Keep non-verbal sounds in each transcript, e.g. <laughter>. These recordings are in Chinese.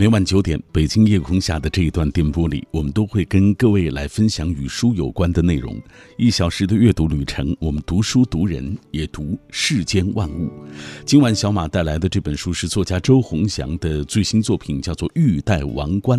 每晚九点，北京夜空下的这一段电波里，我们都会跟各位来分享与书有关的内容。一小时的阅读旅程，我们读书读人，也读世间万物。今晚小马带来的这本书是作家周鸿祥的最新作品，叫做《玉戴王冠》。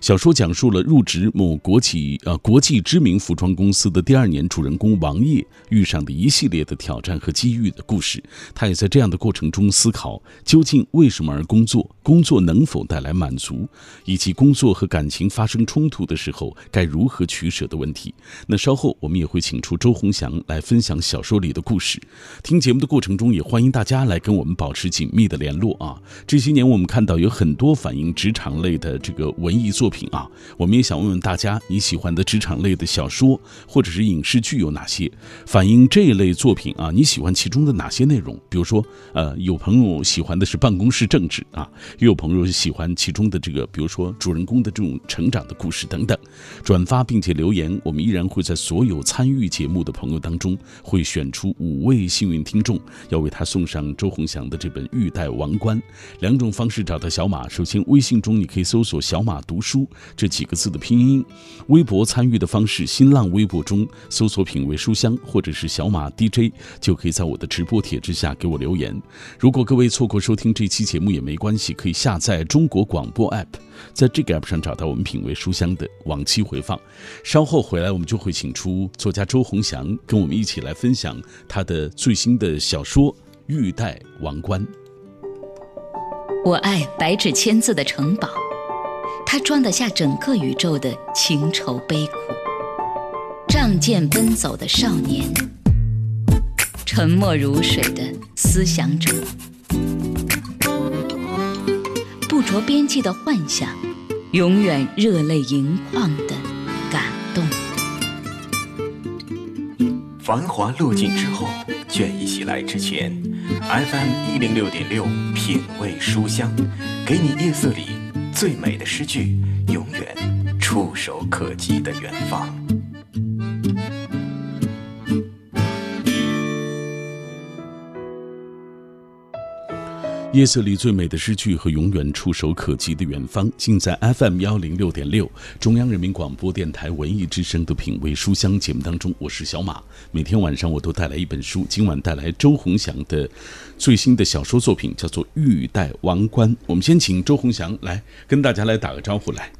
小说讲述了入职某国企呃国际知名服装公司的第二年，主人公王烨遇上的一系列的挑战和机遇的故事。他也在这样的过程中思考，究竟为什么而工作？工作能否带来满足？以及工作和感情发生冲突的时候该如何取舍的问题。那稍后我们也会请出周鸿祥来分享小说里的故事。听节目的过程中，也欢迎大家来跟我们保持紧密的联络啊！这些年我们看到有很多反映职场类的这个文艺作品啊，我们也想问问大家，你喜欢的职场类的小说或者是影视剧有哪些？反映这一类作品啊，你喜欢其中的哪些内容？比如说，呃，有朋友喜欢的是办公室政治啊，也有朋友喜欢其中的这个，比如说主人公的这种成长的故事等等。转发并且留言，我们依然会在所有参与节目的朋友当中，会选出五位幸运听众，要为他送上周鸿祥的这本《玉带王冠》。两种方式找到小马：首先，微信中你可以搜索“小马读书”这几个字的拼音；微博参与的方式，新浪微博中搜索“品味书香”或者是“小马 DJ”，就可以在我的直播帖之下给我留言。如果各位错过收听这期节目也没关系，可以下载中国广广播 app，在这个 app 上找到我们品味书香的往期回放。稍后回来，我们就会请出作家周鸿祥，跟我们一起来分享他的最新的小说《玉带王冠》。我爱白纸千字的城堡，它装得下整个宇宙的情愁悲苦。仗剑奔走的少年，沉默如水的思想者。不着边际的幻想，永远热泪盈眶的感动。繁华落尽之后，倦意袭来之前，FM 一零六点六品味书香，给你夜色里最美的诗句，永远触手可及的远方。夜色里最美的诗句和永远触手可及的远方，尽在 FM 幺零六点六，中央人民广播电台文艺之声的品味书香节目当中，我是小马。每天晚上我都带来一本书，今晚带来周鸿祥的最新的小说作品，叫做《玉带王冠》。我们先请周鸿祥来跟大家来打个招呼来。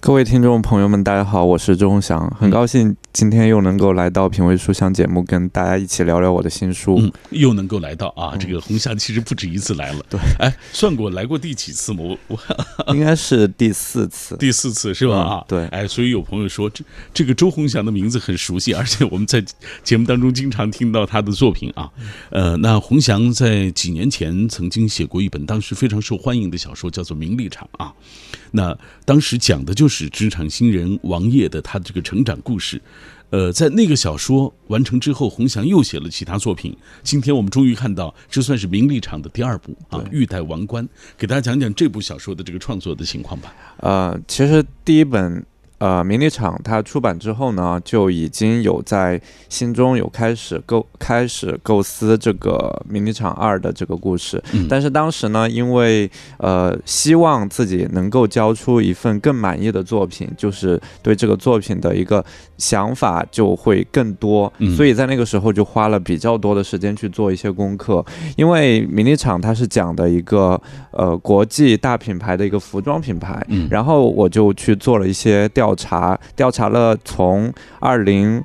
各位听众朋友们，大家好，我是周鸿祥，很高兴今天又能够来到品味书香节目，跟大家一起聊聊我的新书。嗯，又能够来到啊，这个鸿祥其实不止一次来了。对。哎，算过来过第几次吗？我我 <laughs> 应该是第四次，第四次是吧？啊，对。哎，所以有朋友说这这个周鸿祥的名字很熟悉，而且我们在节目当中经常听到他的作品啊。呃，那鸿祥在几年前曾经写过一本当时非常受欢迎的小说，叫做《名利场》啊。那当时讲的就是职场新人王烨的他的这个成长故事。呃，在那个小说完成之后，洪翔又写了其他作品。今天我们终于看到，这算是名利场的第二部啊，《欲戴王冠》。给大家讲讲这部小说的这个创作的情况吧。呃，其实第一本。呃，名利场它出版之后呢，就已经有在心中有开始构开始构思这个名利场二的这个故事。嗯。但是当时呢，因为呃希望自己能够交出一份更满意的作品，就是对这个作品的一个想法就会更多。嗯。所以在那个时候就花了比较多的时间去做一些功课，因为名利场它是讲的一个呃国际大品牌的一个服装品牌。嗯。然后我就去做了一些调。调查调查了从二零。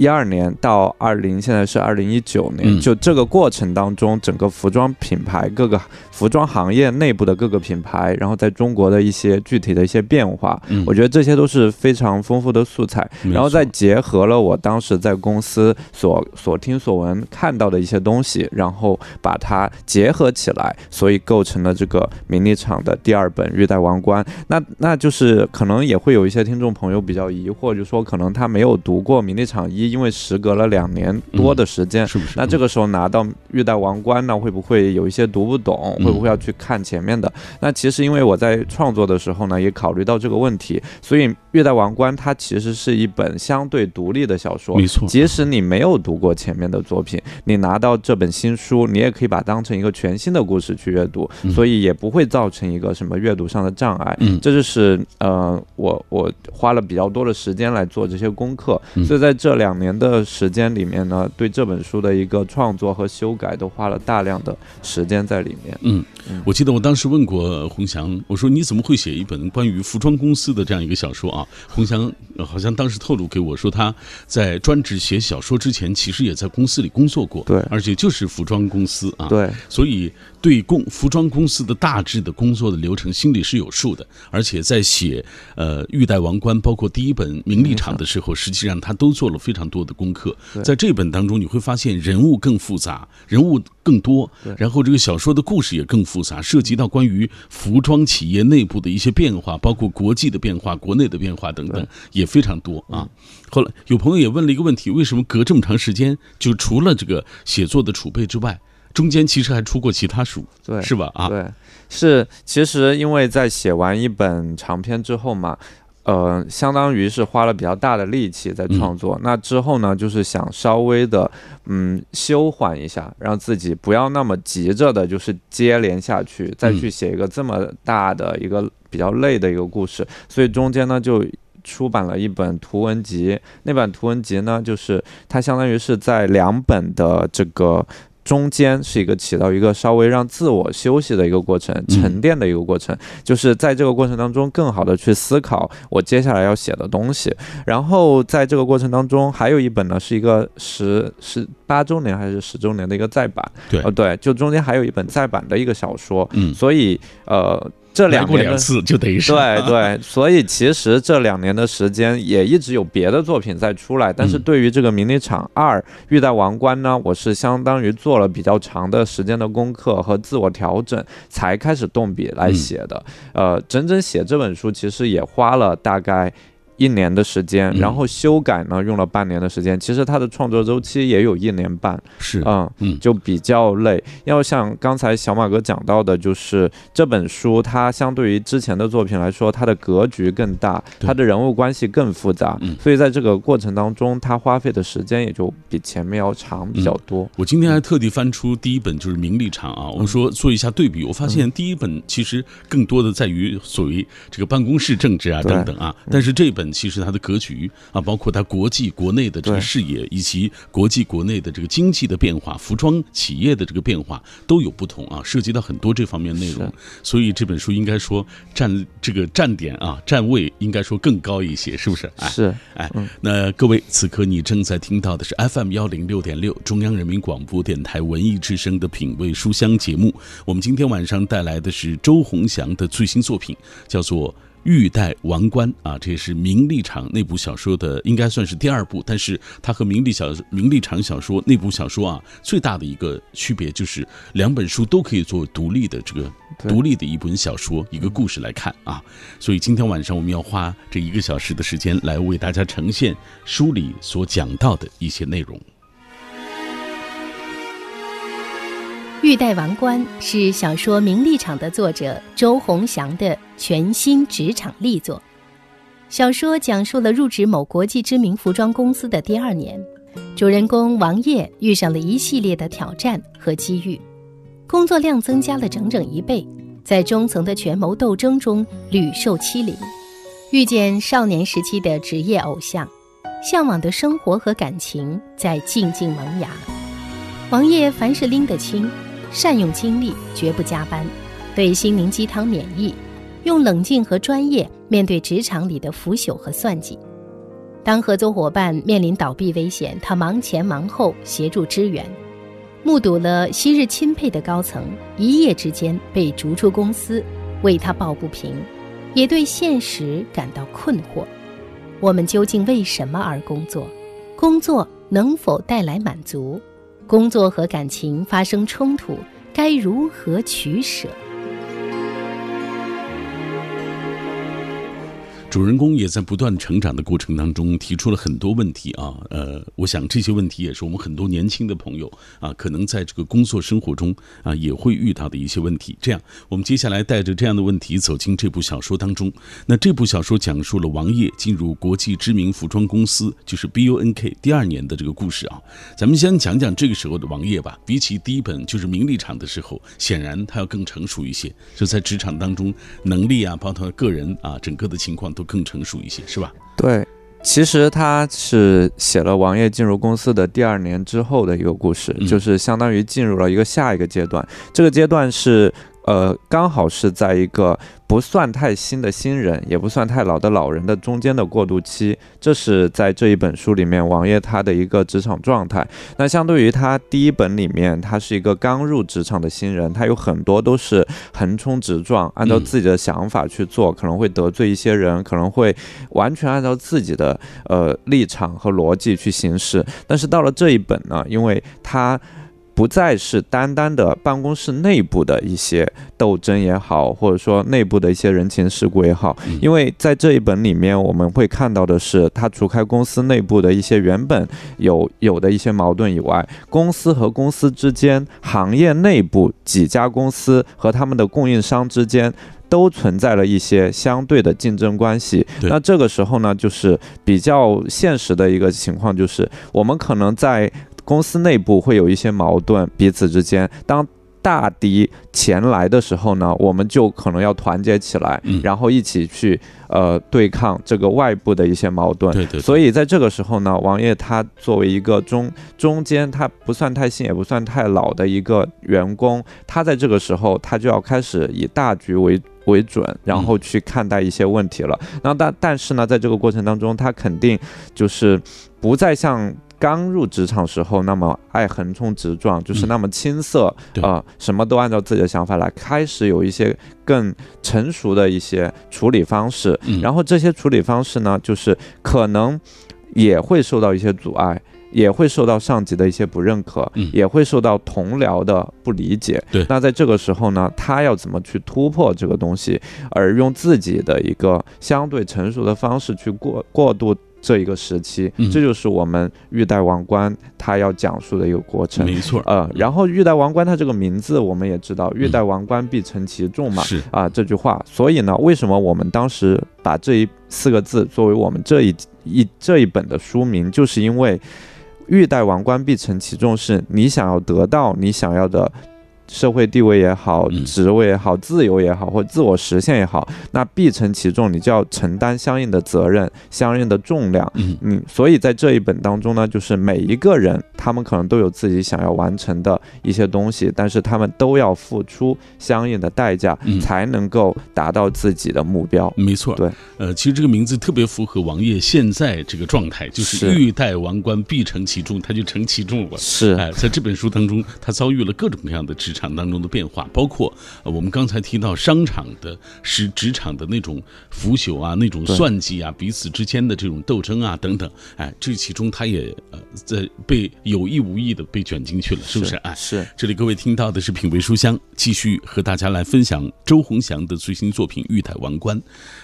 一二年到二零，现在是二零一九年，就这个过程当中，整个服装品牌各个服装行业内部的各个品牌，然后在中国的一些具体的一些变化，我觉得这些都是非常丰富的素材。然后再结合了我当时在公司所所听所闻看到的一些东西，然后把它结合起来，所以构成了这个名利场的第二本《玉带王冠》。那那就是可能也会有一些听众朋友比较疑惑，就说可能他没有读过名利场一。因为时隔了两年多的时间，是不是？那这个时候拿到《玉带王冠》呢，会不会有一些读不懂？会不会要去看前面的？那其实因为我在创作的时候呢，也考虑到这个问题，所以《玉带王冠》它其实是一本相对独立的小说，没错。即使你没有读过前面的作品，你拿到这本新书，你也可以把它当成一个全新的故事去阅读，所以也不会造成一个什么阅读上的障碍。嗯，这就是呃，我我花了比较多的时间来做这些功课，所以在这两年的时间里面呢，对这本书的一个创作和修改都花了大量的时间在里面。嗯，我记得我当时问过洪翔，我说你怎么会写一本关于服装公司的这样一个小说啊？洪翔好像当时透露给我说，他在专职写小说之前，其实也在公司里工作过，对，而且就是服装公司啊，对，所以对公服装公司的大致的工作的流程心里是有数的，而且在写呃《玉带王冠》包括第一本《名利场》的时候，实际上他都做了非常多的功课，在这本当中你会发现人物更复杂，人物更多，然后这个小说的故事也更复杂，涉及到关于服装企业内部的一些变化，包括国际的变化、国内的变化等等，也非常多啊。后来有朋友也问了一个问题：为什么隔这么长时间，就除了这个写作的储备之外，中间其实还出过其他书，对，是吧？啊，对，是。其实因为在写完一本长篇之后嘛，呃，相当于是花了比较大的力气在创作。那之后呢，就是想稍微的，嗯，休缓一下，让自己不要那么急着的，就是接连下去，再去写一个这么大的一个比较累的一个故事。所以中间呢，就。出版了一本图文集，那本图文集呢，就是它相当于是在两本的这个中间，是一个起到一个稍微让自我休息的一个过程，沉淀的一个过程，就是在这个过程当中，更好的去思考我接下来要写的东西。然后在这个过程当中，还有一本呢，是一个十十八周年还是十周年的一个再版，对，呃，对，就中间还有一本再版的一个小说，嗯，所以呃。这两过两次就等于是对对，所以其实这两年的时间也一直有别的作品在出来，但是对于这个《迷你场二玉带王冠》呢，我是相当于做了比较长的时间的功课和自我调整，才开始动笔来写的。呃，整整写这本书其实也花了大概。一年的时间，然后修改呢用了半年的时间。其实它的创作周期也有一年半，是嗯嗯，就比较累。要像刚才小马哥讲到的，就是这本书它相对于之前的作品来说，它的格局更大，它的人物关系更复杂，所以在这个过程当中，它花费的时间也就比前面要长比较多。我今天还特地翻出第一本，就是《名利场》啊，我们说做一下对比，我发现第一本其实更多的在于所谓这个办公室政治啊等等啊，但是这本。其实它的格局啊，包括它国际国内的这个视野，以及国际国内的这个经济的变化、服装企业的这个变化都有不同啊，涉及到很多这方面内容。所以这本书应该说站这个站点啊，站位应该说更高一些，是不是？哎是。哎，那各位，此刻你正在听到的是 FM 幺零六点六中央人民广播电台文艺之声的品味书香节目。我们今天晚上带来的是周鸿祥的最新作品，叫做。玉带王冠啊，这也是名利场那部小说的，应该算是第二部。但是它和名利小名利场小说那部小说啊，最大的一个区别就是两本书都可以做独立的这个独立的一本小说一个故事来看啊。所以今天晚上我们要花这一个小时的时间来为大家呈现书里所讲到的一些内容。《玉带王冠》是小说《名利场》的作者周鸿祥的全新职场力作。小说讲述了入职某国际知名服装公司的第二年，主人公王烨遇上了一系列的挑战和机遇，工作量增加了整整一倍，在中层的权谋斗争中屡受欺凌，遇见少年时期的职业偶像，向往的生活和感情在静静萌芽。王烨凡事拎得清。善用精力，绝不加班，对心灵鸡汤免疫，用冷静和专业面对职场里的腐朽和算计。当合作伙伴面临倒闭危险，他忙前忙后协助支援，目睹了昔日钦佩的高层一夜之间被逐出公司，为他抱不平，也对现实感到困惑。我们究竟为什么而工作？工作能否带来满足？工作和感情发生冲突，该如何取舍？主人公也在不断成长的过程当中提出了很多问题啊，呃，我想这些问题也是我们很多年轻的朋友啊，可能在这个工作生活中啊也会遇到的一些问题。这样，我们接下来带着这样的问题走进这部小说当中。那这部小说讲述了王烨进入国际知名服装公司，就是 BUNK 第二年的这个故事啊。咱们先讲讲这个时候的王烨吧。比起第一本就是名利场的时候，显然他要更成熟一些，就在职场当中能力啊，包括他个人啊，整个的情况。都更成熟一些，是吧？对，其实他是写了王爷进入公司的第二年之后的一个故事，就是相当于进入了一个下一个阶段。这个阶段是。呃，刚好是在一个不算太新的新人，也不算太老的老人的中间的过渡期，这是在这一本书里面王爷他的一个职场状态。那相对于他第一本里面，他是一个刚入职场的新人，他有很多都是横冲直撞，按照自己的想法去做，可能会得罪一些人，可能会完全按照自己的呃立场和逻辑去行事。但是到了这一本呢，因为他。不再是单单的办公室内部的一些斗争也好，或者说内部的一些人情世故也好，因为在这一本里面，我们会看到的是，他除开公司内部的一些原本有有的一些矛盾以外，公司和公司之间、行业内部几家公司和他们的供应商之间，都存在了一些相对的竞争关系。那这个时候呢，就是比较现实的一个情况，就是我们可能在。公司内部会有一些矛盾，彼此之间，当大敌前来的时候呢，我们就可能要团结起来，然后一起去呃对抗这个外部的一些矛盾。对对。所以在这个时候呢，王爷他作为一个中中间，他不算太新，也不算太老的一个员工，他在这个时候他就要开始以大局为为准，然后去看待一些问题了。那但但是呢，在这个过程当中，他肯定就是不再像。刚入职场时候，那么爱横冲直撞，就是那么青涩啊，什么都按照自己的想法来。开始有一些更成熟的一些处理方式，然后这些处理方式呢，就是可能也会受到一些阻碍，也会受到上级的一些不认可，也会受到同僚的不理解。对，那在这个时候呢，他要怎么去突破这个东西，而用自己的一个相对成熟的方式去过过渡。这一个时期，这就是我们玉带王冠它要讲述的一个过程。没错，呃，然后玉带王冠它这个名字我们也知道，玉带王冠必承其重嘛，是啊这句话。所以呢，为什么我们当时把这一四个字作为我们这一一这一本的书名，就是因为玉戴王冠必承其重，是你想要得到你想要的。社会地位也好，职位也好，自由也好，或自我实现也好，那必承其重，你就要承担相应的责任，相应的重量。嗯，所以在这一本当中呢，就是每一个人，他们可能都有自己想要完成的一些东西，但是他们都要付出相应的代价，才能够达到自己的目标。没错，对，呃，其实这个名字特别符合王爷现在这个状态，就是欲戴王冠，必承其重，他就承其重了。是，哎，在这本书当中，他遭遇了各种各样的职场当中的变化，包括我们刚才提到商场的、是职场的那种腐朽啊、那种算计啊、彼此之间的这种斗争啊等等，哎，这其中他也呃在被有意无意的被卷进去了，是不是？哎，是。这里各位听到的是品味书香，继续和大家来分享周鸿祥的最新作品《玉台王冠》。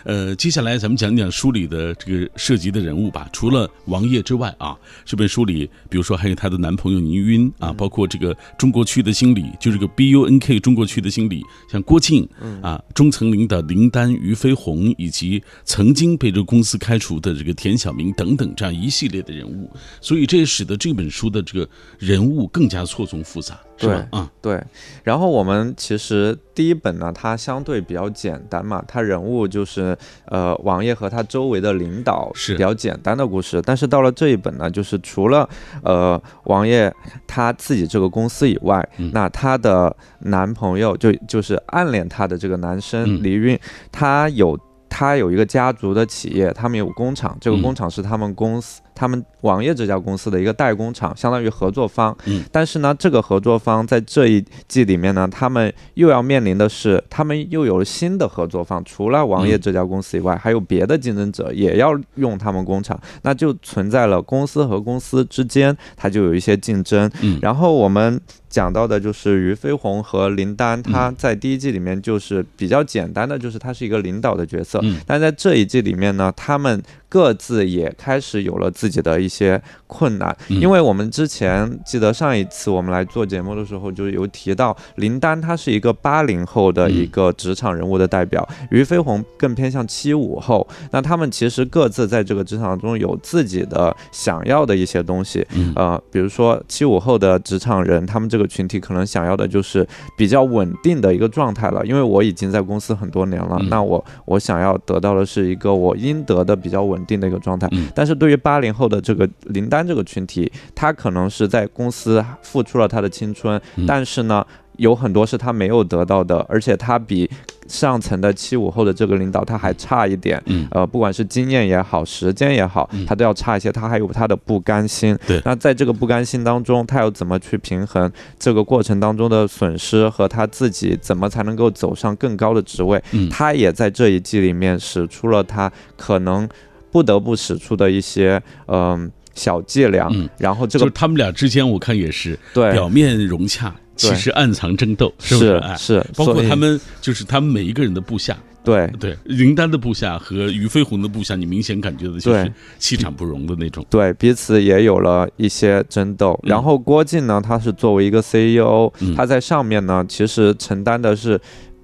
呃，接下来咱们讲讲书里的这个涉及的人物吧。除了王爷之外啊，这本书里，比如说还有她的男朋友倪云啊，包括这个中国区的经理，就这个 BU。N K 中国区的经理，像郭靖，啊，中层领导林丹、俞飞鸿，以及曾经被这个公司开除的这个田小明等等，这样一系列的人物，所以这也使得这本书的这个人物更加错综复杂。对，啊，对。然后我们其实第一本呢，它相对比较简单嘛，它人物就是呃王爷和他周围的领导是比较简单的故事。但是到了这一本呢，就是除了呃王爷他自己这个公司以外，那他的男朋友就就是暗恋她的这个男生黎韵，他有他有一个家族的企业，他们有工厂，这个工厂是他们公司。他们网页这家公司的一个代工厂，相当于合作方。嗯，但是呢，这个合作方在这一季里面呢，他们又要面临的是，他们又有了新的合作方，除了网页这家公司以外，还有别的竞争者也要用他们工厂，那就存在了公司和公司之间，它就有一些竞争。嗯，然后我们。讲到的就是俞飞鸿和林丹，他在第一季里面就是比较简单的，就是他是一个领导的角色，嗯。但在这一季里面呢，他们各自也开始有了自己的一些困难，嗯。因为我们之前记得上一次我们来做节目的时候，就有提到林丹他是一个八零后的一个职场人物的代表，俞飞鸿更偏向七五后，那他们其实各自在这个职场中有自己的想要的一些东西，嗯。呃，比如说七五后的职场人，他们这个群体可能想要的就是比较稳定的一个状态了，因为我已经在公司很多年了，嗯。那我我想要得到的是一个我应得的比较稳定的一个状态。嗯但是对于八零后的这个林丹这个群体，他可能是在公司付出了他的青春，嗯但是呢。有很多是他没有得到的，而且他比上层的七五后的这个领导他还差一点。嗯呃，不管是经验也好，时间也好嗯，他都要差一些。他还有他的不甘心。对那在这个不甘心当中，他要怎么去平衡这个过程当中的损失和他自己怎么才能够走上更高的职位？嗯他也在这一季里面使出了他可能不得不使出的一些嗯、小伎俩。嗯然后这个就是他们俩之间，我看也是对表面融洽，其实暗藏争斗，是不是包括他们，就是他们每一个人的部下，对对林丹的部下和俞飞鸿的部下，你明显感觉的就是气场不容的那种。对彼此也有了一些争斗。嗯然后郭靖呢，他是作为一个 CEO，、嗯他在上面呢，其实承担的是。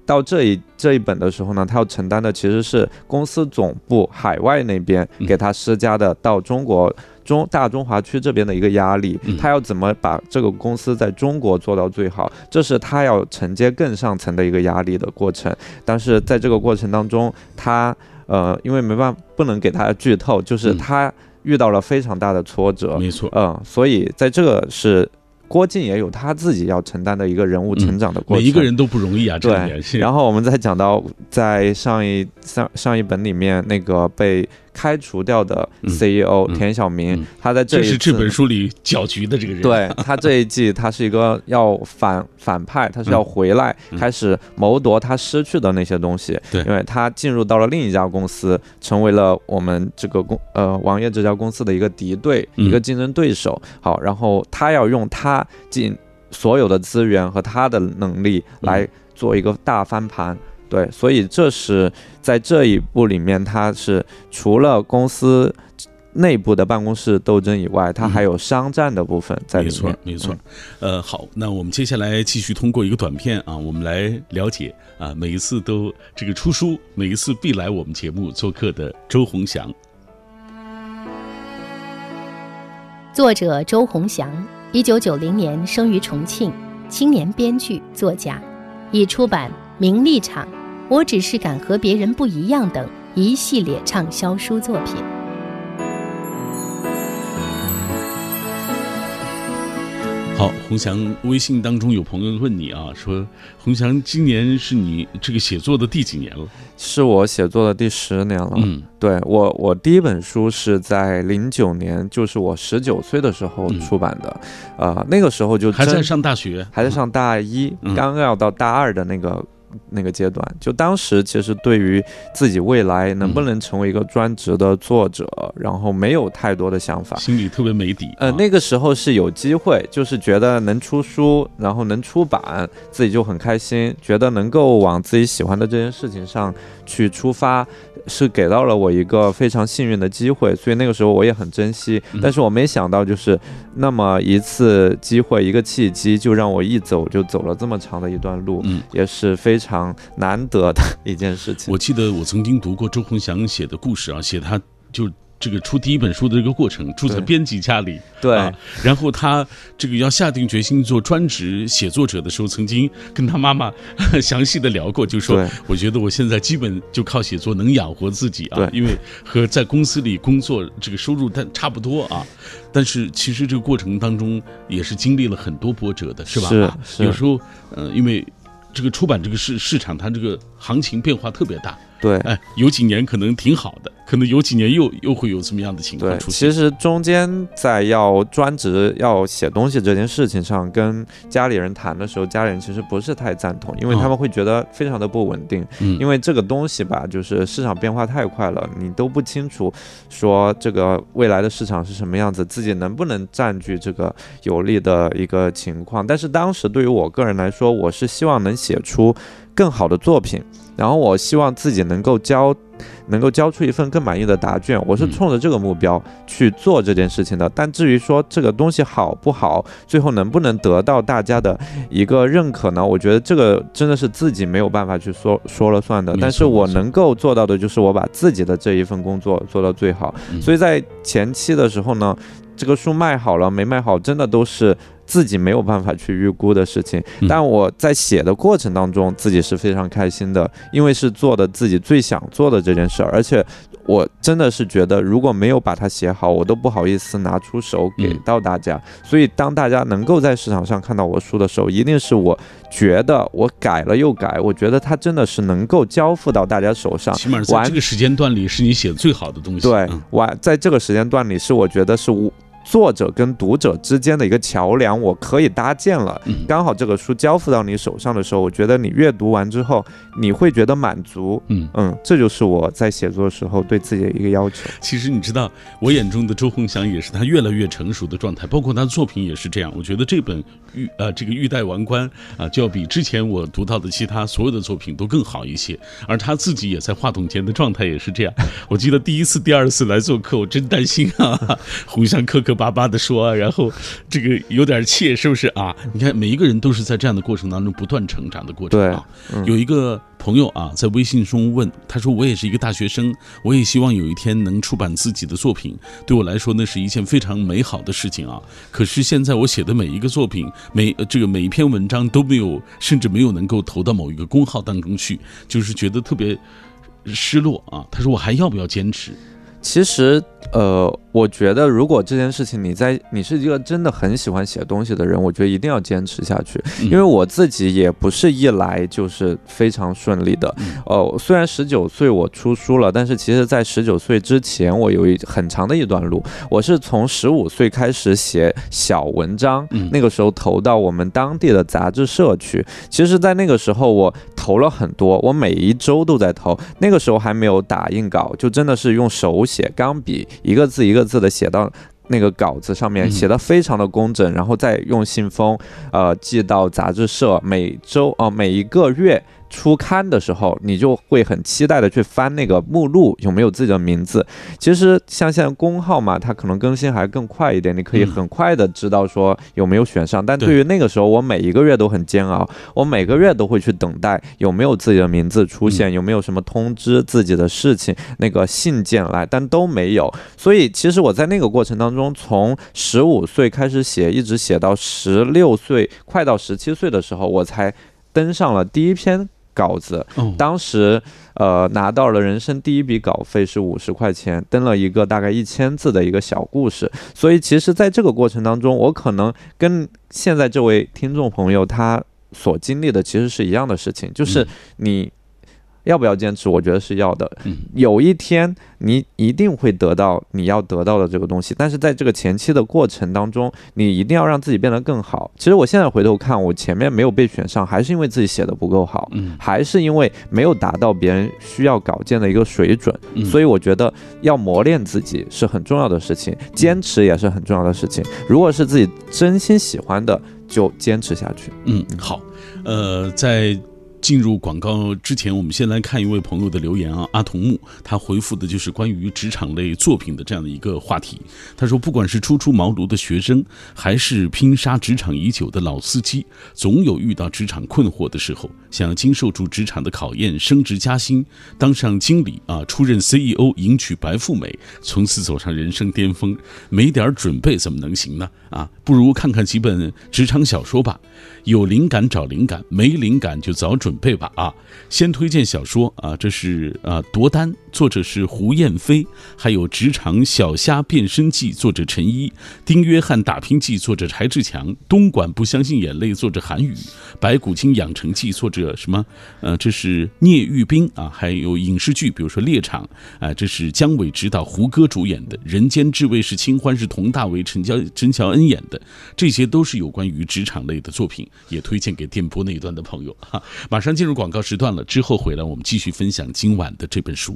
到这一这一本的时候呢，他要承担的其实是公司总部海外那边嗯。给他施加的到中国中大中华区这边的一个压力嗯，他要怎么把这个公司在中国做到最好，这是他要承接更上层的一个压力的过程。但是在这个过程当中，他呃，因为没办法不能给他剧透，就是嗯。他遇到了非常大的挫折，没错，嗯，所以在这个是郭靖也有他自己要承担的一个人物成长的过程。每一个人都不容易啊，这个对面是。<laughs> 然后我们再讲到在上一上上一本里面那个被开除掉的嗯 CEO、嗯田晓明，嗯他在这是这本书里搅局的这个人。对他这一季，他是一个要反反派，他是要回来、嗯开始谋夺他失去的那些东西。对因为他进入到了另一家公司，成为了我们这个公呃王爷这家公司的一个敌对、嗯一个竞争对手。好，然后他要用他尽所有的资源和他的能力嗯来做一个大翻盘。对，所以这是在这一步里面，它是除了公司内部的办公室斗争以外，它嗯还有商战的部分在里没面。错没错。呃，好，那我们接下来继续通过一个短片啊，我们来了解啊，每一次都这个出书，每一次必来我们节目做客的周鸿祥。作者周鸿祥，一九九零年生于重庆，青年编剧、作家，已出版《名利场》《我只是敢和别人不一样》等一系列畅销书作品。好，洪翔，微信当中有朋友问你啊，说洪翔今年是你这个写作的第几年了？是我写作的第十年了。嗯对我，我第一本书是在零九年，就是我十九岁的时候嗯出版的，呃，那个时候就还在上大学，还在上大一，嗯刚刚要到大二的那个那个阶段，就当时其实对于自己未来能不嗯能成为一个专职的作者，然后没有太多的想法。心里特别没底。呃，啊那个时候是有机会，就是觉得能出书，然后能出版，自己就很开心，觉得能够往自己喜欢的这件事情上去出发，是给到了我一个非常幸运的机会，所以那个时候我也很珍惜嗯。但是我没想到，就是那么一次机会，一个契机，就让我一走就走了这么长的一段路，嗯，也是非常难得的一件事情。我记得我曾经读过周鸿祥写的故事啊，写他就这个出第一本书的这个过程，住在编辑家里，对、啊，然后他这个要下定决心做专职写作者的时候，曾经跟他妈妈 <laughs> 详细的聊过，就说我觉得我现在基本就靠写作能养活自己啊，因为和在公司里工作这个收入但差不多啊，但是其实这个过程当中也是经历了很多波折的，是吧？是啊是。有时候呃，因为这个出版这个市市场，它这个行情变化特别大。对，哎，有几年可能挺好的，可能有几年又又会有什么样的情况对，出现？其实中间在要专职要写东西这件事情上，跟家里人谈的时候，家里人其实不是太赞同，因为哦他们会觉得非常的不稳定。嗯，因为这个东西吧，就是市场变化太快了，你都不清楚说这个未来的市场是什么样子，自己能不能占据这个有利的一个情况。但是当时对于我个人来说，我是希望能写出更好的作品，然后我希望自己能够交。能够交出一份更满意的答卷，我是嗯冲着这个目标去做这件事情的。但至于说这个东西好不好，最后能不能得到大家的一个认可呢？我觉得这个真的是自己没有办法去说说了算的但是我能够做到的就是我把自己的这一份工作做到最好。嗯所以在前期的时候呢，这个书卖好了没卖好，真的都是自己没有办法去预估的事情。嗯但我在写的过程当中，自己是非常开心的，因为是做的自己最想做的这件事儿，而且我真的是觉得，如果没有把它写好，我都不好意思拿出手给嗯到大家。所以，当大家能够在市场上看到我书的时候，一定是我觉得我改了又改，我觉得它真的是能够交付到大家手上。起码在这个时间段里是你写的最好的东西。对嗯，完在这个时间段里，是我觉得是我作者跟读者之间的一个桥梁，我可以搭建了。嗯刚好这个书交付到你手上的时候，我觉得你阅读完之后，你会觉得满足。嗯，嗯，这就是我在写作的时候对自己的一个要求。其实你知道，我眼中的周鸿祥也是他越来越成熟的状态，包括他的作品也是这样。我觉得这本玉呃这个《玉带王冠》啊，就要比之前我读到的其他所有的作品都更好一些。而他自己也在话筒前的状态也是这样。我记得第一次、第二次来做客，我真担心啊，<laughs> 鸿祥磕磕巴巴的说啊，然后这个有点怯，是不是啊？你看每一个人都是在这样的过程当中不断成长的过程对啊。嗯有一个朋友啊，在微信中问，他说：“我也是一个大学生，我也希望有一天能出版自己的作品。对我来说，那是一件非常美好的事情啊。可是现在我写的每一个作品，每呃这个每一篇文章都没有，甚至没有能够投到某一个公号当中去，就是觉得特别失落啊。”他说：“我还要不要坚持其实，呃，我觉得如果这件事情你在你是一个真的很喜欢写东西的人，我觉得一定要坚持下去。嗯因为我自己也不是一来就是非常顺利的。嗯呃，虽然十九岁我出书了，但是其实在十九岁之前，我有一很长的一段路。我是从十五岁开始写小文章，嗯那个时候投到我们当地的杂志社去。其实，在那个时候我投了很多，我每一周都在投。那个时候还没有打印稿，就真的是用手写钢笔，一个字一个字的写到。那个稿子上面嗯写的非常的工整，然后再用信封，呃，寄到杂志社。每周哦、每一个月出刊的时候，你就会很期待的去翻那个目录，有没有自己的名字。其实像现在公号嘛，它可能更新还更快一点，你可以嗯很快的知道说有没有选上。但对对于那个时候，我每一个月都很煎熬，我每个月都会去等待有没有自己的名字出现，有没有什么通知自己的事情那个信件来，但都没有。所以其实我在那个过程当中，从十五岁开始写，一直写到十六岁，快到十七岁的时候，我才登上了第一篇稿子。哦，当时呃拿到了人生第一笔稿费是五十块钱，登了一个大概一千字的一个小故事。所以其实在这个过程当中，我可能跟现在这位听众朋友他所经历的其实是一样的事情，就是嗯你。要不要坚持？我觉得是要的。嗯有一天你一定会得到你要得到的这个东西，但是在这个前期的过程当中，你一定要让自己变得更好。其实我现在回头看，我前面没有被选上，还是因为自己写的不够好。嗯还是因为没有达到别人需要稿件的一个水准，嗯所以我觉得要磨练自己是很重要的事情，坚持也是很重要的事情。如果是自己真心喜欢的，就坚持下去。嗯，好，呃，在。进入广告之前，我们先来看一位朋友的留言啊，阿童木，他回复的就是关于职场类作品的这样的一个话题。他说，不管是初出茅庐的学生，还是拼杀职场已久的老司机，总有遇到职场困惑的时候，想要经受住职场的考验，升职加薪，当上经理啊，出任 CEO，迎娶白富美，从此走上人生巅峰，没点准备怎么能行呢？啊，不如看看几本职场小说吧。有灵感找灵感，没灵感就早准备吧啊！先推荐小说啊，这是啊夺单作者是胡燕飞；还有《职场小虾变身记》，作者陈一；《丁约翰打拼记》，作者柴志强；《东莞不相信眼泪》，作者韩宇；《白骨精养成记》，作者什么？呃，这是聂玉斌啊。还有影视剧，比如说《猎场》啊，这是姜伟执导、胡歌主演的；《人间至味是清欢》是佟大为、陈乔陈乔恩演的。这些都是有关于职场类的作品，也推荐给电波那一端的朋友哈。马上进入广告时段了，之后回来我们继续分享今晚的这本书。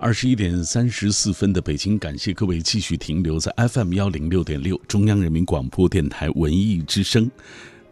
二十一点三十四分的北京，感谢各位继续停留在 FM 幺零六点六中央人民广播电台文艺之声。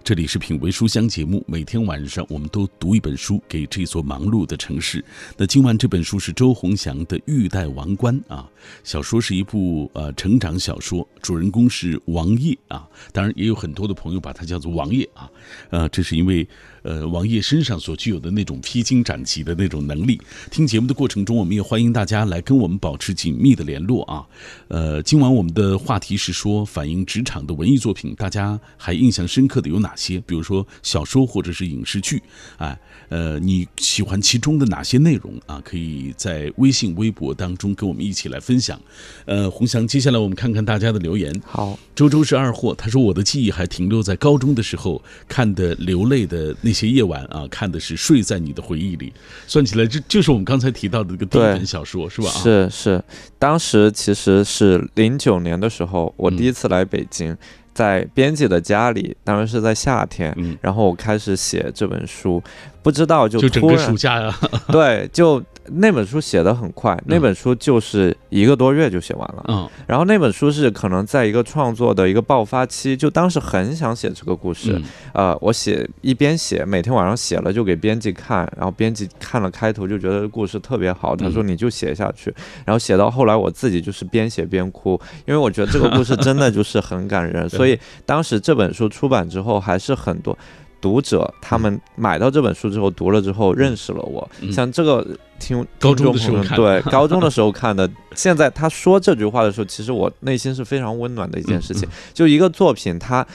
这里是品味书香节目，每天晚上我们都读一本书给这座忙碌的城市。那今晚这本书是周鸿祥的《玉带王冠》啊，小说是一部呃成长小说，主人公是王爷啊，当然也有很多的朋友把它叫做王爷啊，呃，这是因为。呃，王爷身上所具有的那种披荆斩棘的那种能力。听节目的过程中，我们也欢迎大家来跟我们保持紧密的联络啊。呃，今晚我们的话题是说反映职场的文艺作品，大家还印象深刻的有哪些？比如说小说或者是影视剧，哎，呃，你喜欢其中的哪些内容啊？可以在微信、微博当中跟我们一起来分享。呃，洪翔，接下来我们看看大家的留言。好，周周是二货，他说我的记忆还停留在高中的时候看的流泪的那。些夜晚啊，看的是《睡在你的回忆里》，算起来这就是我们刚才提到的这个第一本小说，是吧？是是，当时其实是零九年的时候，我第一次来北京，在编辑的家里，当然是在夏天，然后我开始写这本书，不知道就就整个暑假呀，<laughs> 对，就。那本书写的很快，那本书就是一个多月就写完了。嗯，然后那本书是可能在一个创作的一个爆发期，就当时很想写这个故事。呃，我写一边写，每天晚上写了就给编辑看，然后编辑看了开头就觉得故事特别好，他说你就写下去。然后写到后来，我自己就是边写边哭，因为我觉得这个故事真的就是很感人。所以当时这本书出版之后，还是很多。读者他们买到这本书之后读了之后认识了我，像这个听高中的时候看，对高中的时候看的，现在他说这句话的时候，其实我内心是非常温暖的一件事情。就一个作品，它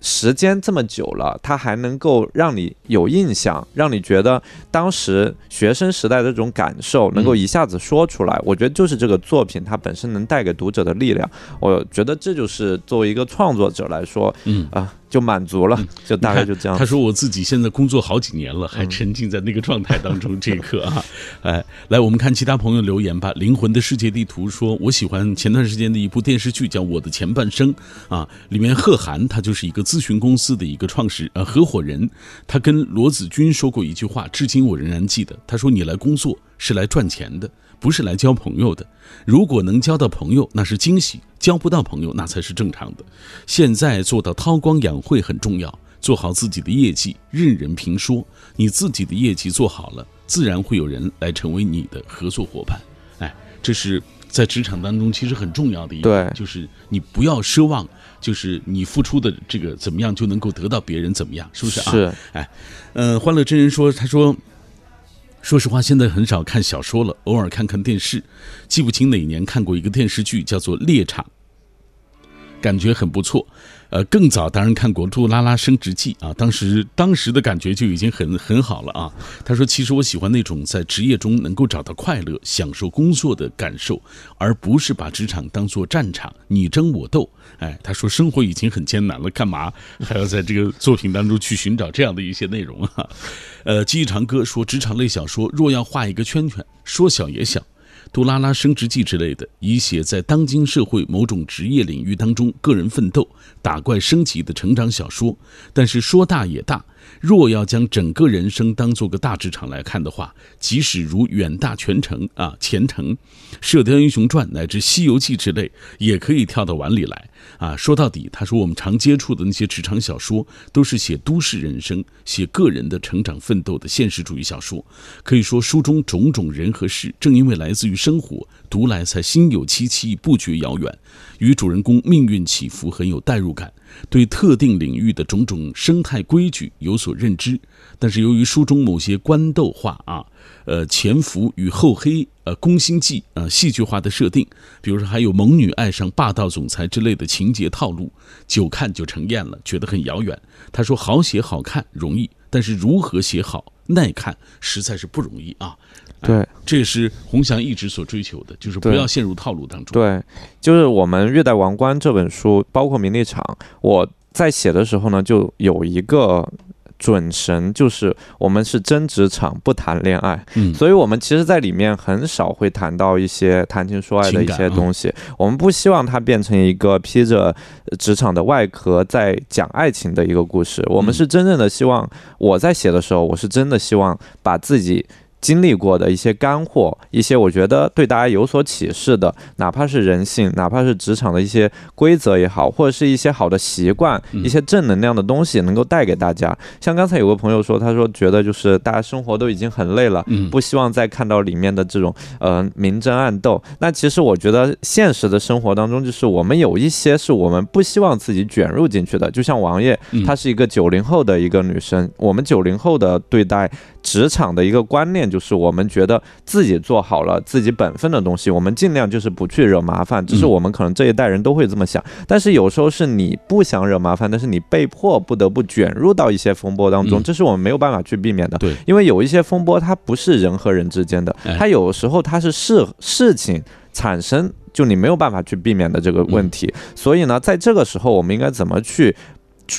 时间这么久了，它还能够让你有印象，让你觉得当时学生时代的这种感受能够一下子说出来，我觉得就是这个作品它本身能带给读者的力量。我觉得这就是作为一个创作者来说，嗯。啊。就满足了，就大概就这样。他说：“我自己现在工作好几年了，还沉浸在那个状态当中。”这一刻啊，<laughs> 哎，来，我们看其他朋友留言吧。灵魂的世界地图说：“我喜欢前段时间的一部电视剧，叫《我的前半生》啊，里面贺涵他就是一个咨询公司的一个创始呃合伙人，他跟罗子君说过一句话，至今我仍然记得。他说：‘你来工作是来赚钱的。’”不是来交朋友的，如果能交到朋友，那是惊喜；交不到朋友，那才是正常的。现在做到韬光养晦很重要，做好自己的业绩，任人评说。你自己的业绩做好了，自然会有人来成为你的合作伙伴。哎，这是在职场当中其实很重要的一点，就是你不要奢望，就是你付出的这个怎么样就能够得到别人怎么样，是不是啊？是。哎，嗯，欢乐真人说，他说。说实话，现在很少看小说了，偶尔看看电视。记不清哪年看过一个电视剧，叫做《猎场》，感觉很不错。呃，更早当然看过《杜拉拉升职记》啊，当时当时的感觉就已经很很好了啊。他说：“其实我喜欢那种在职业中能够找到快乐、享受工作的感受，而不是把职场当做战场，你争我斗。”哎，他说：“生活已经很艰难了，干嘛 <laughs> 还要在这个作品当中去寻找这样的一些内容啊？”呃，记忆长歌说：“职场类小说若要画一个圈圈，说小也小。”杜拉拉升职记之类的，以写在当今社会某种职业领域当中个人奋斗、打怪升级的成长小说。但是说大也大，若要将整个人生当做个大职场来看的话，即使如远大全程啊、前程、《射雕英雄传》乃至《西游记》之类，也可以跳到碗里来啊。说到底，他说我们常接触的那些职场小说，都是写都市人生、写个人的成长奋斗的现实主义小说。可以说，书中种种人和事，正因为来自于生活，读来才心有戚戚，不觉遥远，与主人公命运起伏很有代入感。对特定领域的种种生态规矩有所认知，但是由于书中某些官斗化啊，呃，潜伏与厚黑，呃，宫心计啊，戏剧化的设定，比如说还有猛女爱上霸道总裁之类的情节套路，久看就成厌了，觉得很遥远。他说：“好写好看容易，但是如何写好耐看，实在是不容易啊。”对，这也是洪翔一直所追求的，就是不要陷入套路当中。对，就是我们《月代王冠》这本书，包括《名利场》，我在写的时候呢，就有一个准绳，就是我们是真职场，不谈恋爱。嗯，所以我们其实，在里面很少会谈到一些谈情说爱的一些东西。我们不希望它变成一个披着职场的外壳在讲爱情的一个故事。我们是真正的希望，我在写的时候，我是真的希望把自己。经历过的一些干货，一些我觉得对大家有所启示的，哪怕是人性，哪怕是职场的一些规则也好，或者是一些好的习惯，一些正能量的东西，能够带给大家。像刚才有个朋友说，他说觉得就是大家生活都已经很累了，不希望再看到里面的这种呃明争暗斗。那其实我觉得现实的生活当中，就是我们有一些是我们不希望自己卷入进去的。就像王爷，她是一个九零后的一个女生，我们九零后的对待。职场的一个观念就是，我们觉得自己做好了自己本分的东西，我们尽量就是不去惹麻烦。这是我们可能这一代人都会这么想。但是有时候是你不想惹麻烦，但是你被迫不得不卷入到一些风波当中，这是我们没有办法去避免的。对，因为有一些风波它不是人和人之间的，它有时候它是事事情产生，就你没有办法去避免的这个问题。所以呢，在这个时候，我们应该怎么去？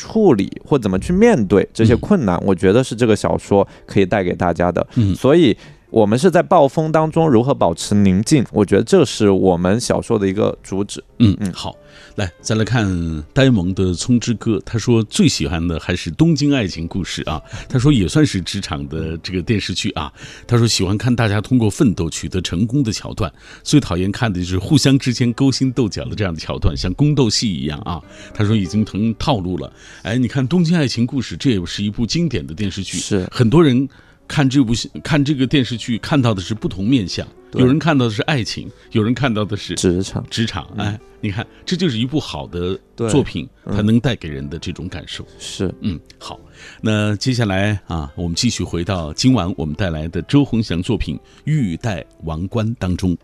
处理或怎么去面对这些困难，我觉得是这个小说可以带给大家的。嗯，所以。我们是在暴风当中如何保持宁静？我觉得这是我们小说的一个主旨。嗯嗯，好，来再来看呆萌的《葱之歌》，他说最喜欢的还是东京爱情故事啊。他说也算是职场的这个电视剧啊。他说喜欢看大家通过奋斗取得成功的桥段，最讨厌看的就是互相之间勾心斗角的这样的桥段，像宫斗戏一样啊。他说已经成套路了。哎，你看《东京爱情故事》，这也是一部经典的电视剧，是很多人。看这部戏，看这个电视剧，看到的是不同面相。有人看到的是爱情，有人看到的是职场。职场，哎，你看，这就是一部好的作品，它能带给人的这种感受。是，嗯，好。那接下来啊，我们继续回到今晚我们带来的周鸿祥作品《玉带王冠》当中。《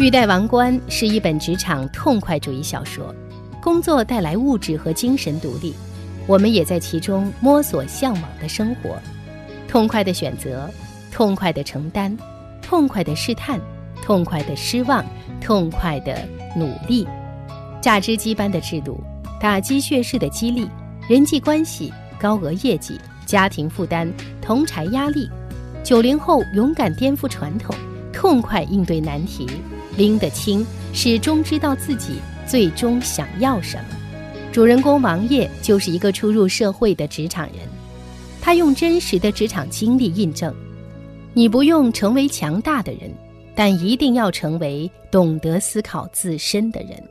玉带王冠》是一本职场痛快主义小说，工作带来物质和精神独立。我们也在其中摸索向往的生活，痛快的选择，痛快的承担，痛快的试探，痛快的失望，痛快的努力，榨汁机般的制度，打鸡血式的激励，人际关系，高额业绩，家庭负担，同柴压力。九零后勇敢颠覆传统，痛快应对难题，拎得清，始终知道自己最终想要什么。主人公王烨就是一个初入社会的职场人，他用真实的职场经历印证：你不用成为强大的人，但一定要成为懂得思考自身的人。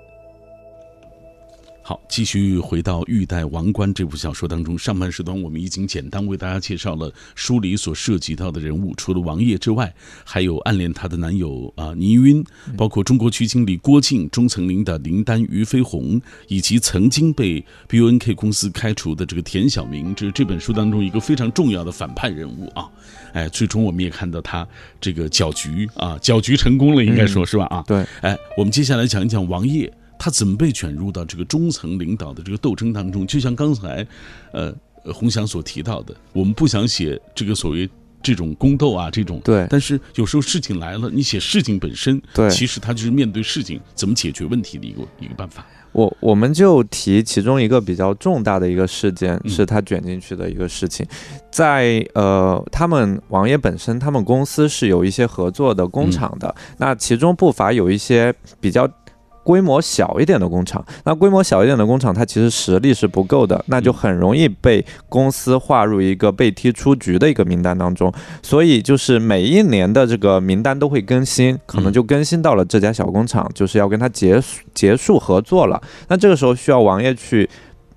好，继续回到《玉带王冠》这部小说当中。上半时段我们已经简单为大家介绍了书里所涉及到的人物，除了王爷之外，还有暗恋她的男友啊倪云，包括中国区经理郭靖、中层领导林丹、俞飞鸿，以及曾经被 BUNK 公司开除的这个田晓明，这是这本书当中一个非常重要的反派人物啊。哎，最终我们也看到他这个搅局啊，搅局成功了，应该说是吧？啊，对。哎，我们接下来讲一讲王爷。他怎么被卷入到这个中层领导的这个斗争当中？就像刚才，呃，洪翔所提到的，我们不想写这个所谓这种宫斗啊，这种对。但是有时候事情来了，你写事情本身，对，其实它就是面对事情怎么解决问题的一个一个办法。我我们就提其中一个比较重大的一个事件，是他卷进去的一个事情，在呃，他们王爷本身，他们公司是有一些合作的工厂的，那其中不乏有一些比较。规模小一点的工厂，那规模小一点的工厂，它其实实力是不够的，那就很容易被公司划入一个被踢出局的一个名单当中。所以就是每一年的这个名单都会更新，可能就更新到了这家小工厂，就是要跟他结束结束合作了。那这个时候需要王爷去。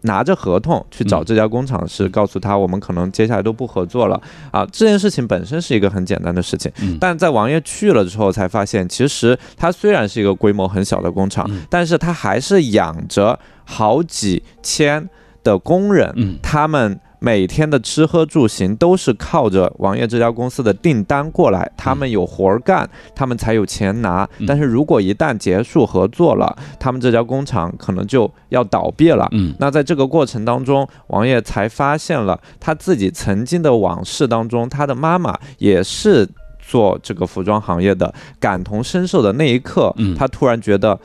拿着合同去找这家工厂，是告诉他我们可能接下来都不合作了。啊。这件事情本身是一个很简单的事情，但在王爷去了之后才发现，其实他虽然是一个规模很小的工厂，但是他还是养着好几千的工人，他们。每天的吃喝住行都是靠着王爷这家公司的订单过来，他们有活儿干，他们才有钱拿。但是如果一旦结束合作了，他们这家工厂可能就要倒闭了。嗯，那在这个过程当中，王爷才发现了他自己曾经的往事当中，他的妈妈也是做这个服装行业的，感同身受的那一刻，他突然觉得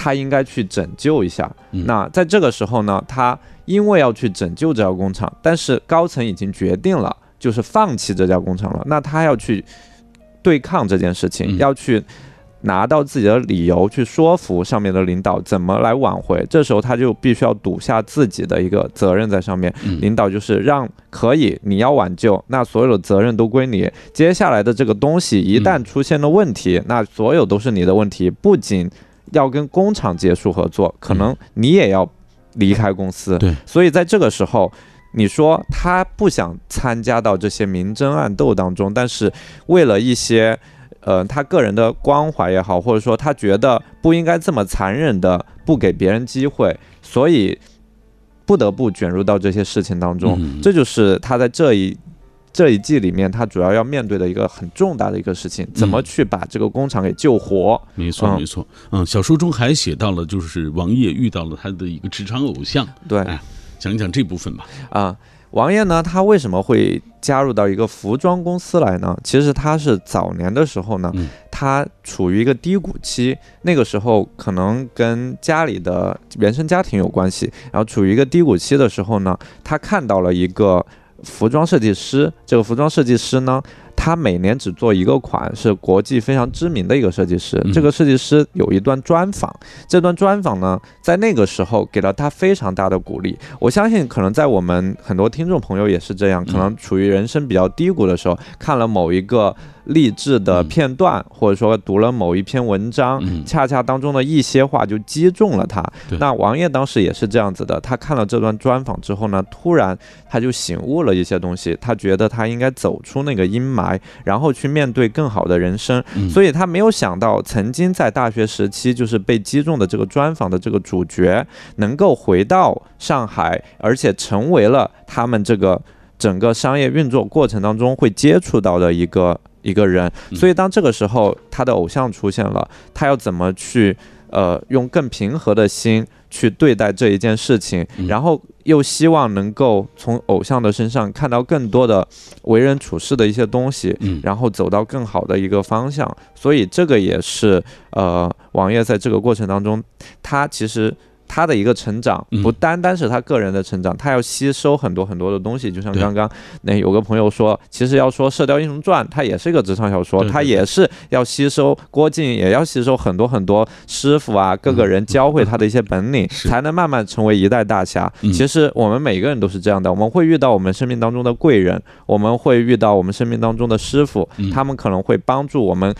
他应该去拯救一下。那在这个时候呢，他。因为要去拯救这家工厂，但是高层已经决定了，就是放弃这家工厂了。那他要去对抗这件事情，要去拿到自己的理由，去说服上面的领导怎么来挽回。这时候他就必须要赌下自己的一个责任在上面。领导就是让可以，你要挽救，那所有的责任都归你。接下来的这个东西一旦出现了问题，那所有都是你的问题。不仅要跟工厂结束合作，可能你也要。离开公司，对，所以在这个时候，你说他不想参加到这些明争暗斗当中，但是为了一些，呃，他个人的关怀也好，或者说他觉得不应该这么残忍的不给别人机会，所以不得不卷入到这些事情当中。这就是他在这一。这一季里面，他主要要面对的一个很重大的一个事情，怎么去把这个工厂给救活？没错，没错。嗯，小说中还写到了，就是王爷遇到了他的一个职场偶像。对，讲一讲这部分吧。啊，王爷呢，他为什么会加入到一个服装公司来呢？其实他是早年的时候呢，他处于一个低谷期，那个时候可能跟家里的原生家庭有关系，然后处于一个低谷期的时候呢，他看到了一个。服装设计师，这个服装设计师呢，他每年只做一个款，是国际非常知名的一个设计师。这个设计师有一段专访，这段专访呢，在那个时候给了他非常大的鼓励。我相信，可能在我们很多听众朋友也是这样，可能处于人生比较低谷的时候，看了某一个。励志的片段，或者说读了某一篇文章，恰恰当中的一些话就击中了他。那王爷当时也是这样子的，他看了这段专访之后呢，突然他就醒悟了一些东西，他觉得他应该走出那个阴霾，然后去面对更好的人生。所以他没有想到，曾经在大学时期就是被击中的这个专访的这个主角，能够回到上海，而且成为了他们这个整个商业运作过程当中会接触到的一个。一个人，所以当这个时候他的偶像出现了，他要怎么去呃用更平和的心去对待这一件事情，然后又希望能够从偶像的身上看到更多的为人处事的一些东西，然后走到更好的一个方向，所以这个也是呃王爷在这个过程当中，他其实。他的一个成长不单单是他个人的成长，他要吸收很多很多的东西。就像刚刚那有个朋友说，其实要说《射雕英雄传》，它也是一个职场小说，它也是要吸收郭靖，也要吸收很多很多师傅啊，各个人教会他的一些本领，才能慢慢成为一代大侠。其实我们每个人都是这样的，我们会遇到我们生命当中的贵人，我们会遇到我们生命当中的师傅，他们可能会帮助我们。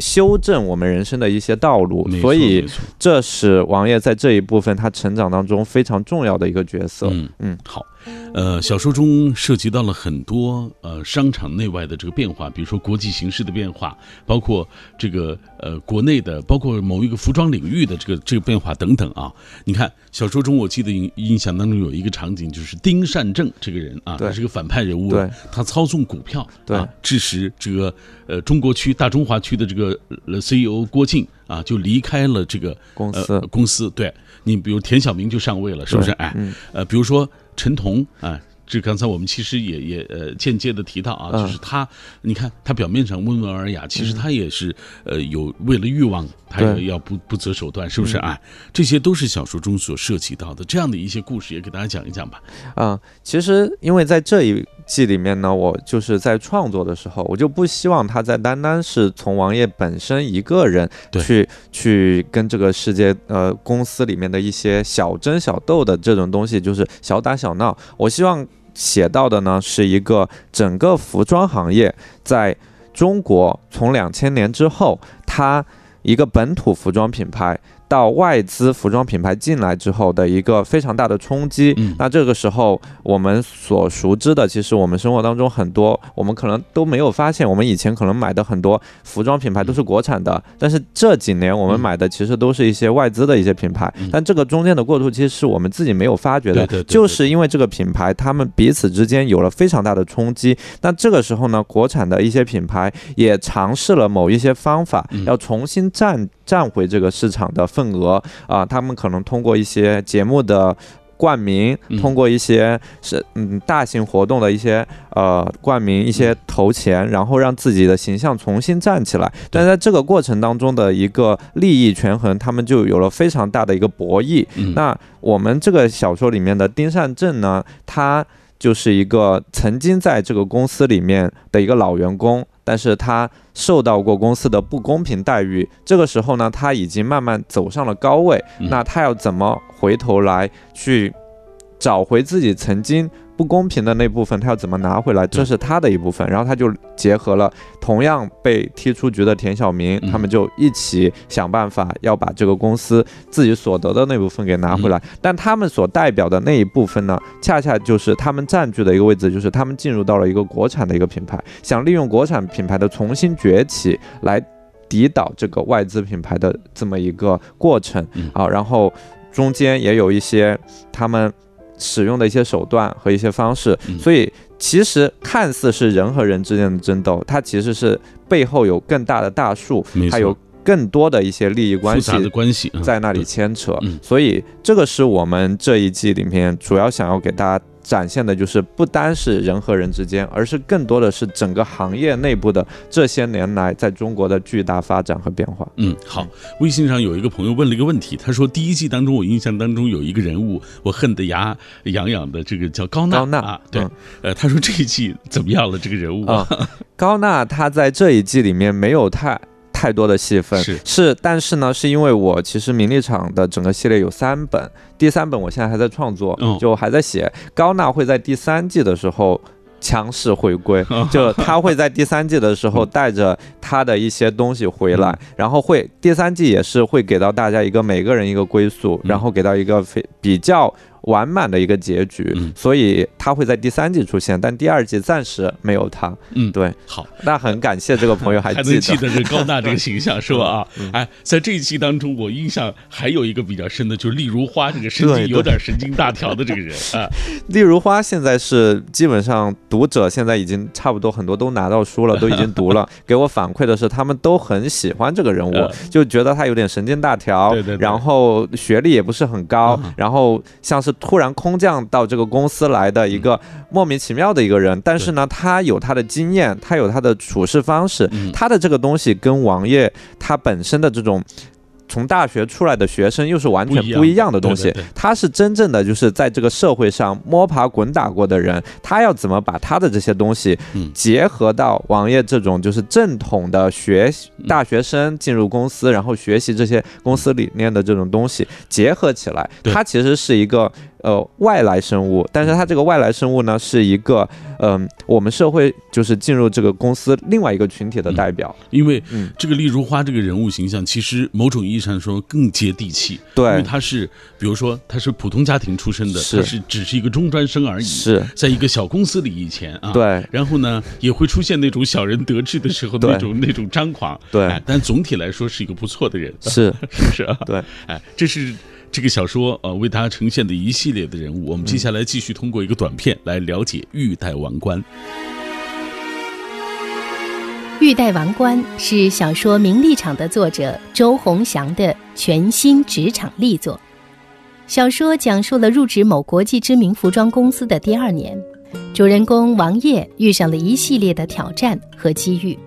修正我们人生的一些道路，所以这是王爷在这一部分他成长当中非常重要的一个角色。嗯嗯，好。呃，小说中涉及到了很多呃商场内外的这个变化，比如说国际形势的变化，包括这个呃国内的，包括某一个服装领域的这个这个变化等等啊。你看小说中，我记得印印象当中有一个场景，就是丁善正这个人啊，他是个反派人物，他操纵股票，啊，致使这个呃中国区大中华区的这个 CEO 郭靖啊就离开了这个公司公司。对你，比如田晓明就上位了，是不是？哎，呃，比如说。陈彤啊，这刚才我们其实也也呃间接的提到啊，就是他，你看他表面上温文尔雅，其实他也是呃有为了欲望，他也要不不择手段，是不是啊？这些都是小说中所涉及到的这样的一些故事，也给大家讲一讲吧。啊，其实因为在这一。季里面呢，我就是在创作的时候，我就不希望他在单单是从王爷本身一个人去去跟这个世界呃公司里面的一些小争小斗的这种东西，就是小打小闹。我希望写到的呢，是一个整个服装行业在中国从两千年之后，它一个本土服装品牌到外资服装品牌进来之后的一个非常大的冲击。嗯那这个时候，我们所熟知的，其实我们生活当中很多，我们可能都没有发现，我们以前可能买的很多服装品牌都是国产的，但是这几年我们嗯买的其实都是一些外资的一些品牌。嗯但这个中间的过渡期是我们自己没有发觉的，对对对对就是因为这个品牌，他们彼此之间有了非常大的冲击。那这个时候呢，国产的一些品牌也尝试了某一些方法，嗯要重新占占回这个市场的份额啊、他们可能通过一些节目的。冠名嗯，通过一些是嗯大型活动的一些呃冠名、一些投钱，然后让自己的形象重新站起来。但在这个过程当中的一个利益权衡，他们就有了非常大的一个博弈。嗯那我们这个小说里面的丁善正呢，他就是一个曾经在这个公司里面的一个老员工，但是他受到过公司的不公平待遇。这个时候呢，他已经慢慢走上了高位，嗯那他要怎么回头来去找回自己曾经不公平的那部分，他要怎么拿回来？这是他的一部分。然后他就结合了同样被踢出局的田晓明，嗯他们就一起想办法要把这个公司自己所得的那部分给拿回来。但他们所代表的那一部分呢，恰恰就是他们占据的一个位置，就是他们进入到了一个国产的一个品牌，想利用国产品牌的重新崛起来抵挡这个外资品牌的这么一个过程嗯啊。然后中间也有一些他们使用的一些手段和一些方式，嗯所以其实看似是人和人之间的争斗，它其实是背后有更大的大树没，错还有更多的一些利益关系关系啊在那里牵扯嗯。所以这个是我们这一季里面主要想要给大家。展现的就是不单是人和人之间，而是更多的是整个行业内部的这些年来在中国的巨大发展和变化。嗯，好。微信上有一个朋友问了一个问题，他说第一季当中，我印象当中有一个人物，我恨得牙痒痒的，这个叫高娜高娜啊，对嗯，呃，他说这一季怎么样了？这个人物啊、高娜她在这一季里面没有太太多的戏份，是但是呢，是因为我其实名利场的整个系列有三本，第三本我现在还在创作，嗯就还在写。高娜会在第三季的时候。强势回归，就他会在第三季的时候带着他的一些东西回来，然后会第三季也是会给到大家一个每个人一个归宿，嗯然后给到一个非比较完满的一个结局，嗯。所以他会在第三季出现，但第二季暂时没有他。嗯，对，好，那很感谢这个朋友还还记得。能记得这高娜这个形象 <laughs> 是吧？啊，嗯哎，在这一期当中，我印象还有一个比较深的，就是丽如花这个神对对。经有点神经大条的这个人 <laughs> 啊，丽如花现在是基本上读者现在已经差不多很多都拿到书了，<laughs> 都已经读了。给我反馈的是，他们都很喜欢这个人物嗯，就觉得他有点神经大条，对对对。然后学历也不是很高，嗯然后像是突然空降到这个公司来的一个莫名其妙的一个人。但是呢，他有他的经验，他有他的处事方式，嗯他的这个东西跟王爷他本身的这种。从大学出来的学生又是完全不一样的东西对对对，他是真正的就是在这个社会上摸爬滚打过的人，他要怎么把他的这些东西嗯。结合到王爷这种就是正统的学大学生进入公司，然后学习这些公司理念的这种东西结合起来，他其实是一个呃外来生物，但是他这个外来生物呢是一个嗯、我们社会就是进入这个公司另外一个群体的代表，因为嗯。这个丽如花这个人物形象，其实某种意义上说更接地气，对。因为对，他是，比如说他是普通家庭出身的，是。他是只是一个中专生而已，是，在一个小公司里以前啊，。对。然后呢，也会出现那种小人得志的时候的那种那种张狂，对。哎，但总体来说是一个不错的人，是，<laughs> 是不是啊？对，哎，这是这个小说呃为大家呈现的一系列的人物。我们接下来继续通过一个短片来了解玉带王冠。《玉带王冠》是小说《名利场》的作者周鸿祥的全新职场力作。小说讲述了入职某国际知名服装公司的第二年，主人公王烨遇上了一系列的挑战和机遇，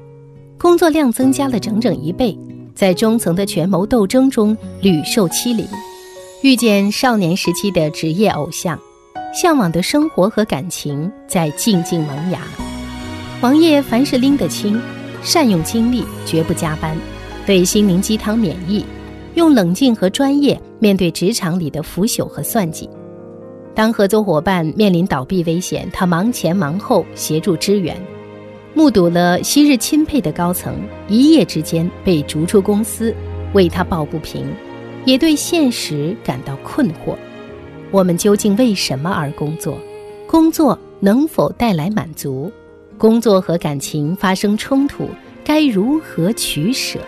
工作量增加了整整一倍，在中层的权谋斗争中屡受欺凌，遇见少年时期的职业偶像，向往的生活和感情在静静萌芽。王爷凡事拎得清，善用精力，绝不加班，对心灵鸡汤免疫，用冷静和专业面对职场里的腐朽和算计。当合作伙伴面临倒闭危险，他忙前忙后协助支援。目睹了昔日钦佩的高层一夜之间被逐出公司，为他抱不平，也对现实感到困惑。我们究竟为什么而工作？工作能否带来满足？工作和感情发生冲突，该如何取舍？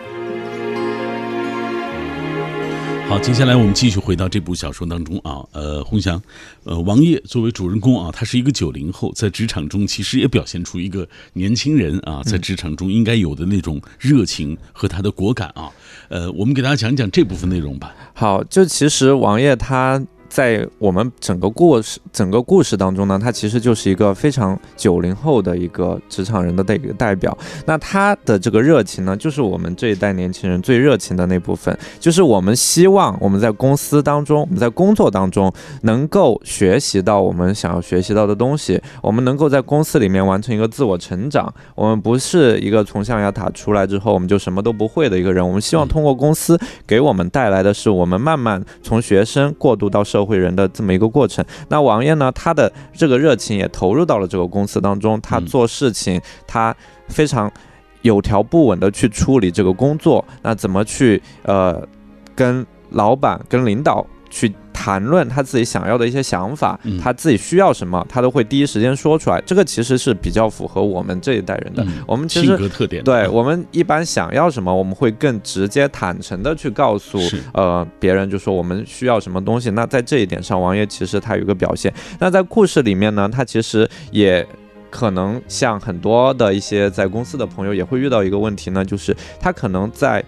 好，接下来我们继续回到这部小说当中啊，呃，洪翔，呃，王爷作为主人公啊，他是一个九零后，在职场中其实也表现出一个年轻人啊，在职场中应该有的那种热情和他的果敢啊，呃，我们给大家讲讲这部分内容吧。好，就其实王爷他。在我们整个故事整个故事当中呢，他其实就是一个非常九零后的一个职场人的代代表。那他的这个热情呢，就是我们这一代年轻人最热情的那部分，就是我们希望我们在公司当中，我们在工作当中能够学习到我们想要学习到的东西，我们能够在公司里面完成一个自我成长。我们不是一个从象牙塔出来之后我们就什么都不会的一个人，我们希望通过公司给我们带来的是，我们慢慢从学生过渡到社会人的这么一个过程。那王艳呢？她的这个热情也投入到了这个公司当中。她做事情，她非常有条不紊的去处理这个工作。那怎么去呃跟老板、跟领导去？谈论他自己想要的一些想法，他自己需要什么，他都会第一时间说出来。这个其实是比较符合我们这一代人的。我们其实性格特点，对我们一般想要什么，我们会更直接坦诚的去告诉呃别人，就说我们需要什么东西。那在这一点上，王爷其实他有一个表现。那在故事里面呢，他其实也可能像很多的一些在公司的朋友也会遇到一个问题呢，就是他可能在。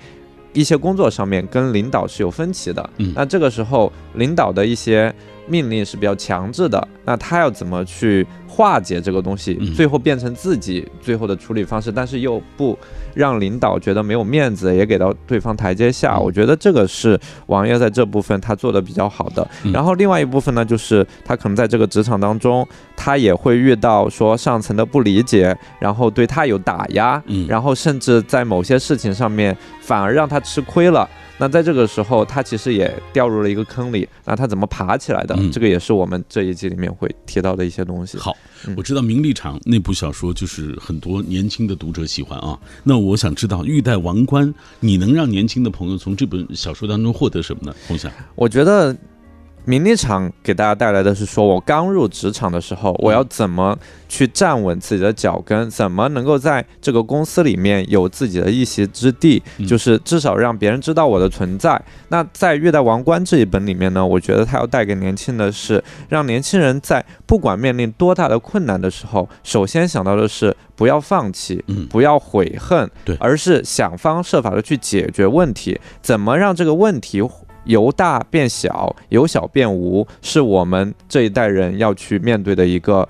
一些工作上面跟领导是有分歧的，嗯，那这个时候领导的一些命令是比较强制的，那他要怎么去化解这个东西，最后变成自己最后的处理方式，但是又不让领导觉得没有面子，也给到对方台阶下。我觉得这个是王爷在这部分他做的比较好的。然后另外一部分呢，就是他可能在这个职场当中，他也会遇到说上层的不理解，然后对他有打压，然后甚至在某些事情上面。反而让他吃亏了。那在这个时候，他其实也掉入了一个坑里。那他怎么爬起来的？这个也是我们这一季里面会提到的一些东西。好，我知道《名利场》那部小说就是很多年轻的读者喜欢啊。那我想知道《玉带王冠》，你能让年轻的朋友从这本小说当中获得什么呢？红霞，我觉得。名利场给大家带来的是说，我刚入职场的时候，我要怎么去站稳自己的脚跟，怎么能够在这个公司里面有自己的一席之地，就是至少让别人知道我的存在。那在《月代王冠》这一本里面呢，我觉得它要带给年轻的是，让年轻人在不管面临多大的困难的时候，首先想到的是不要放弃，不要悔恨，对，而是想方设法的去解决问题，怎么让这个问题。由大变小，由小变无，是我们这一代人要去面对的一个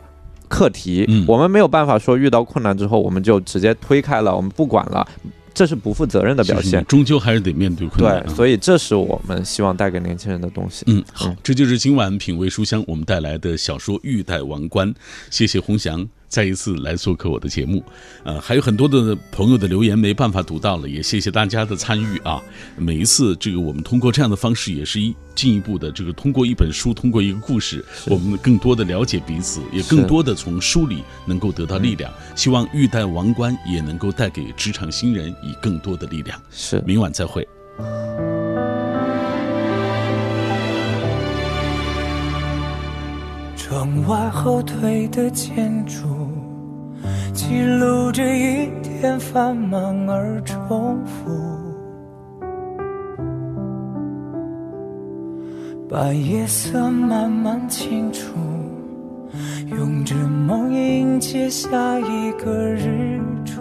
课题。嗯，我们没有办法说遇到困难之后我们就直接推开了，我们不管了，这是不负责任的表现。终究还是得面对困难。对，所以这是我们希望带给年轻人的东西。嗯，好，这就是今晚品味书香我们带来的小说《玉带王冠》。谢谢洪翔。再一次来做客我的节目，呃，还有很多的朋友的留言没办法读到了，也谢谢大家的参与啊！每一次这个我们通过这样的方式，也是一进一步的这个通过一本书，通过一个故事，我们更多的了解彼此，也更多的从书里能够得到力量。希望玉带王冠也能够带给职场新人以更多的力量。是，明晚再会。窗外后退的建筑，记录着一天繁忙而重复。把夜色慢慢清除，用着梦迎接下一个日出。